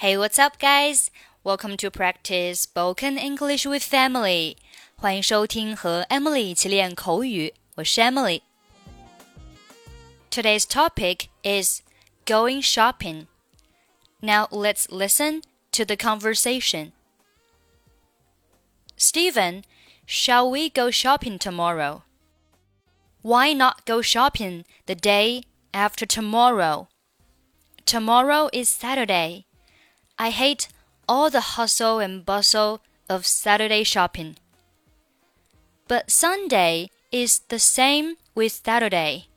Hey, what's up, guys? Welcome to practice spoken English with Emily. 欢迎收听和 Emily 一起练口语。我是 Emily。Today's topic is going shopping. Now let's listen to the conversation. Steven, shall we go shopping tomorrow? Why not go shopping the day after tomorrow? Tomorrow is Saturday I hate all the hustle and bustle of Saturday shopping. But Sunday is the same with Saturday.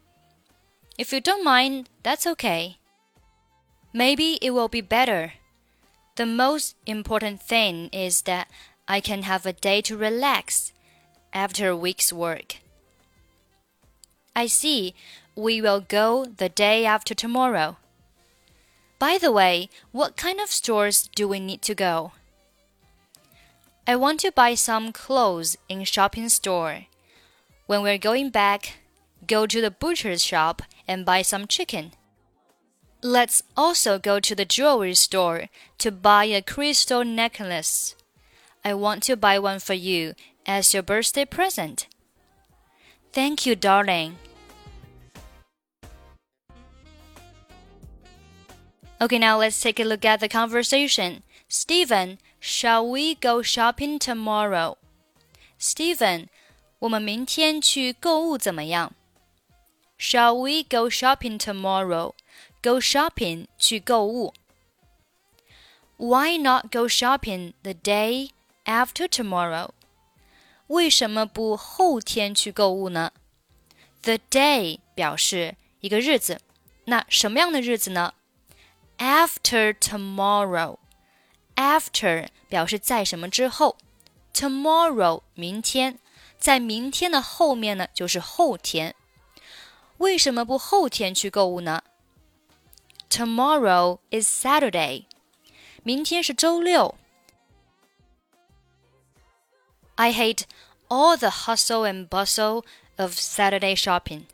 If you don't mind, that's okay. Maybe it will be better. The most important thing is that I can have a day to relax after a week's work. I see. We will go the day after tomorrow. By the way, what kind of stores do we need to go? I want to buy some clothes in shopping store. When we're going back, go to the butcher's shop and buy some chicken. Let's also go to the jewelry store to buy a crystal necklace. I want to buy one for you as your birthday present. Thank you, darling. Okay, now let's take a look at the conversation. Steven, shall we go shopping tomorrow? Steven, 我们明天去购物怎么样？Shall we go shopping tomorrow? Go shopping 去购物。Why not go shopping the day after tomorrow? 为什么不后天去购物呢？The day 表示一个日子，那什么样的日子呢？？after tomorrow. After 表示在什么之后，tomorrow 明天，在明天的后面呢就是后天。为什么不后天去购物呢？Tomorrow is Saturday. 明天是周六。I hate all the hustle and bustle of Saturday shopping.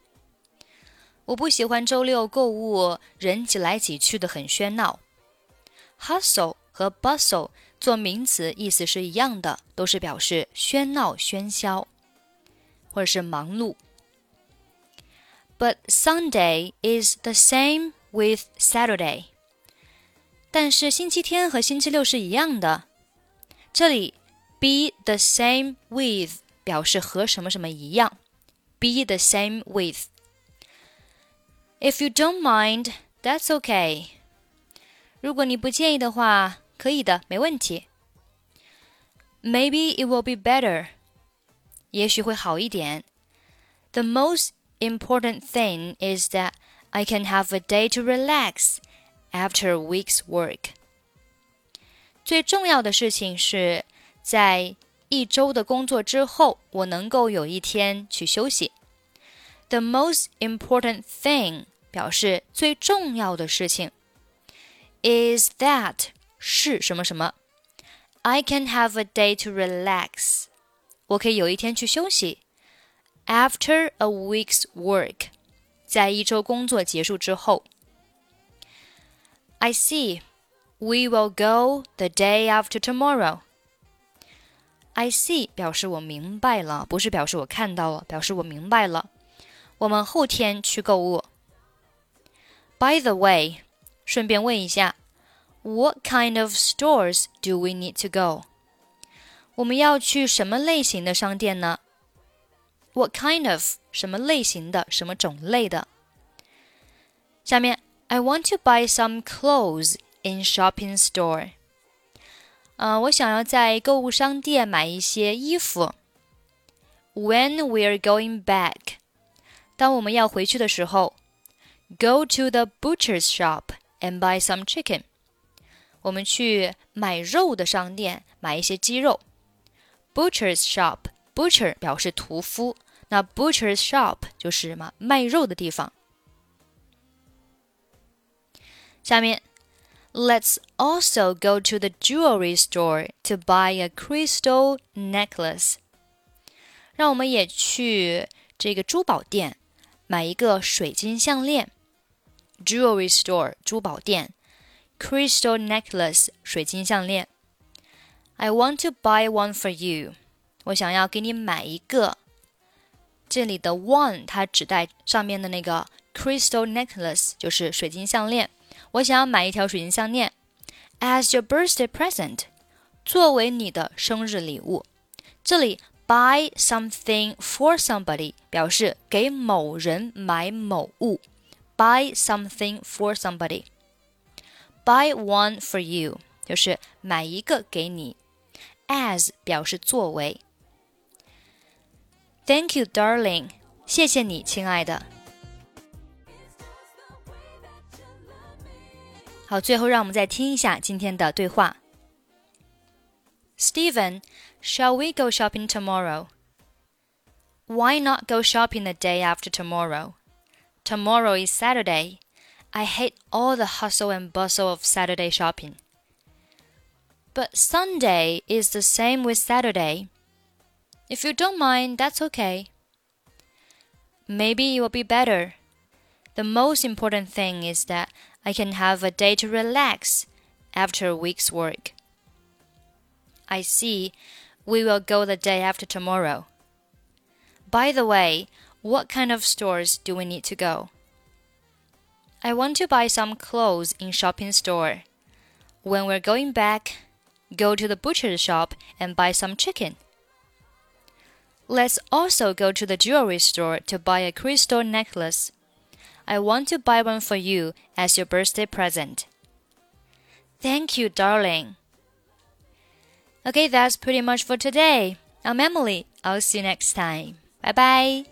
我不喜欢周六购物，人挤来挤去的很喧闹。Hustle 和 bustle 做名词意思是一样的，都是表示喧闹、喧嚣，或者是忙碌。But Sunday is the same with Saturday。但是星期天和星期六是一样的。这里 be the same with 表示和什么什么一样。Be the same with。If you don't mind, that's okay. 如果你不介意的话，可以的，没问题。Maybe it will be better. 也许会好一点。The most important thing is that I can have a day to relax after a week's work. 最重要的事情是在一周的工作之后，我能够有一天去休息。 The most important thing 表示最重要的事情，is that 是什么什么？I can have a day to relax，我可以有一天去休息。After a week's work，在一周工作结束之后。I see. We will go the day after tomorrow. I see 表示我明白了，不是表示我看到了，表示我明白了。 我们后天去购物。by the way，顺便问一下，What kind of stores do we need to go？我们要去什么类型的商店呢？What kind of 什么类型的，什么种类的？下面，I want to buy some clothes in shopping store。呃，我想要在购物商店买一些衣服。When we're going back， 当我们要回去的时候。Go to the butcher's shop and buy some chicken. 我们去买肉的商店买一些鸡肉。Butcher's shop, butcher 表示屠夫，那 butcher's shop 就是什么卖肉的地方。下面，Let's also go to the jewelry store to buy a crystal necklace. 让我们也去这个珠宝店 买一个水晶项链。jewelry store 珠宝店 crystal necklace 水晶项链。I want to buy one for you。我想要给你买一个。这里的 one 它指代上面的那个 crystal necklace，就是水晶项链。我想要买一条水晶项链，as your birthday present，作为你的生日礼物。这里 buy something for somebody 表示给某人买某物，buy something for somebody。buy one for you 就是买一个给你。as 表示作为。Thank you, darling，谢谢你，亲爱的。好，最后让我们再听一下今天的对话。 Steven, shall we go shopping tomorrow? Why not go shopping the day after tomorrow? Tomorrow is Saturday. I hate all the hustle and bustle of Saturday shopping. But Sunday is the same with Saturday. If you don't mind, that's okay. Maybe it will be better. The most important thing is that I can have a day to relax after a week's work. I see. We will go the day after tomorrow. By the way, what kind of stores do we need to go? I want to buy some clothes in shopping store. When we're going back, go to the butcher's shop and buy some chicken. Let's also go to the jewelry store to buy a crystal necklace. I want to buy one for you as your birthday present. Thank you, darling. Okay, that's pretty much for today. I'm Emily. I'll see you next time. Bye bye.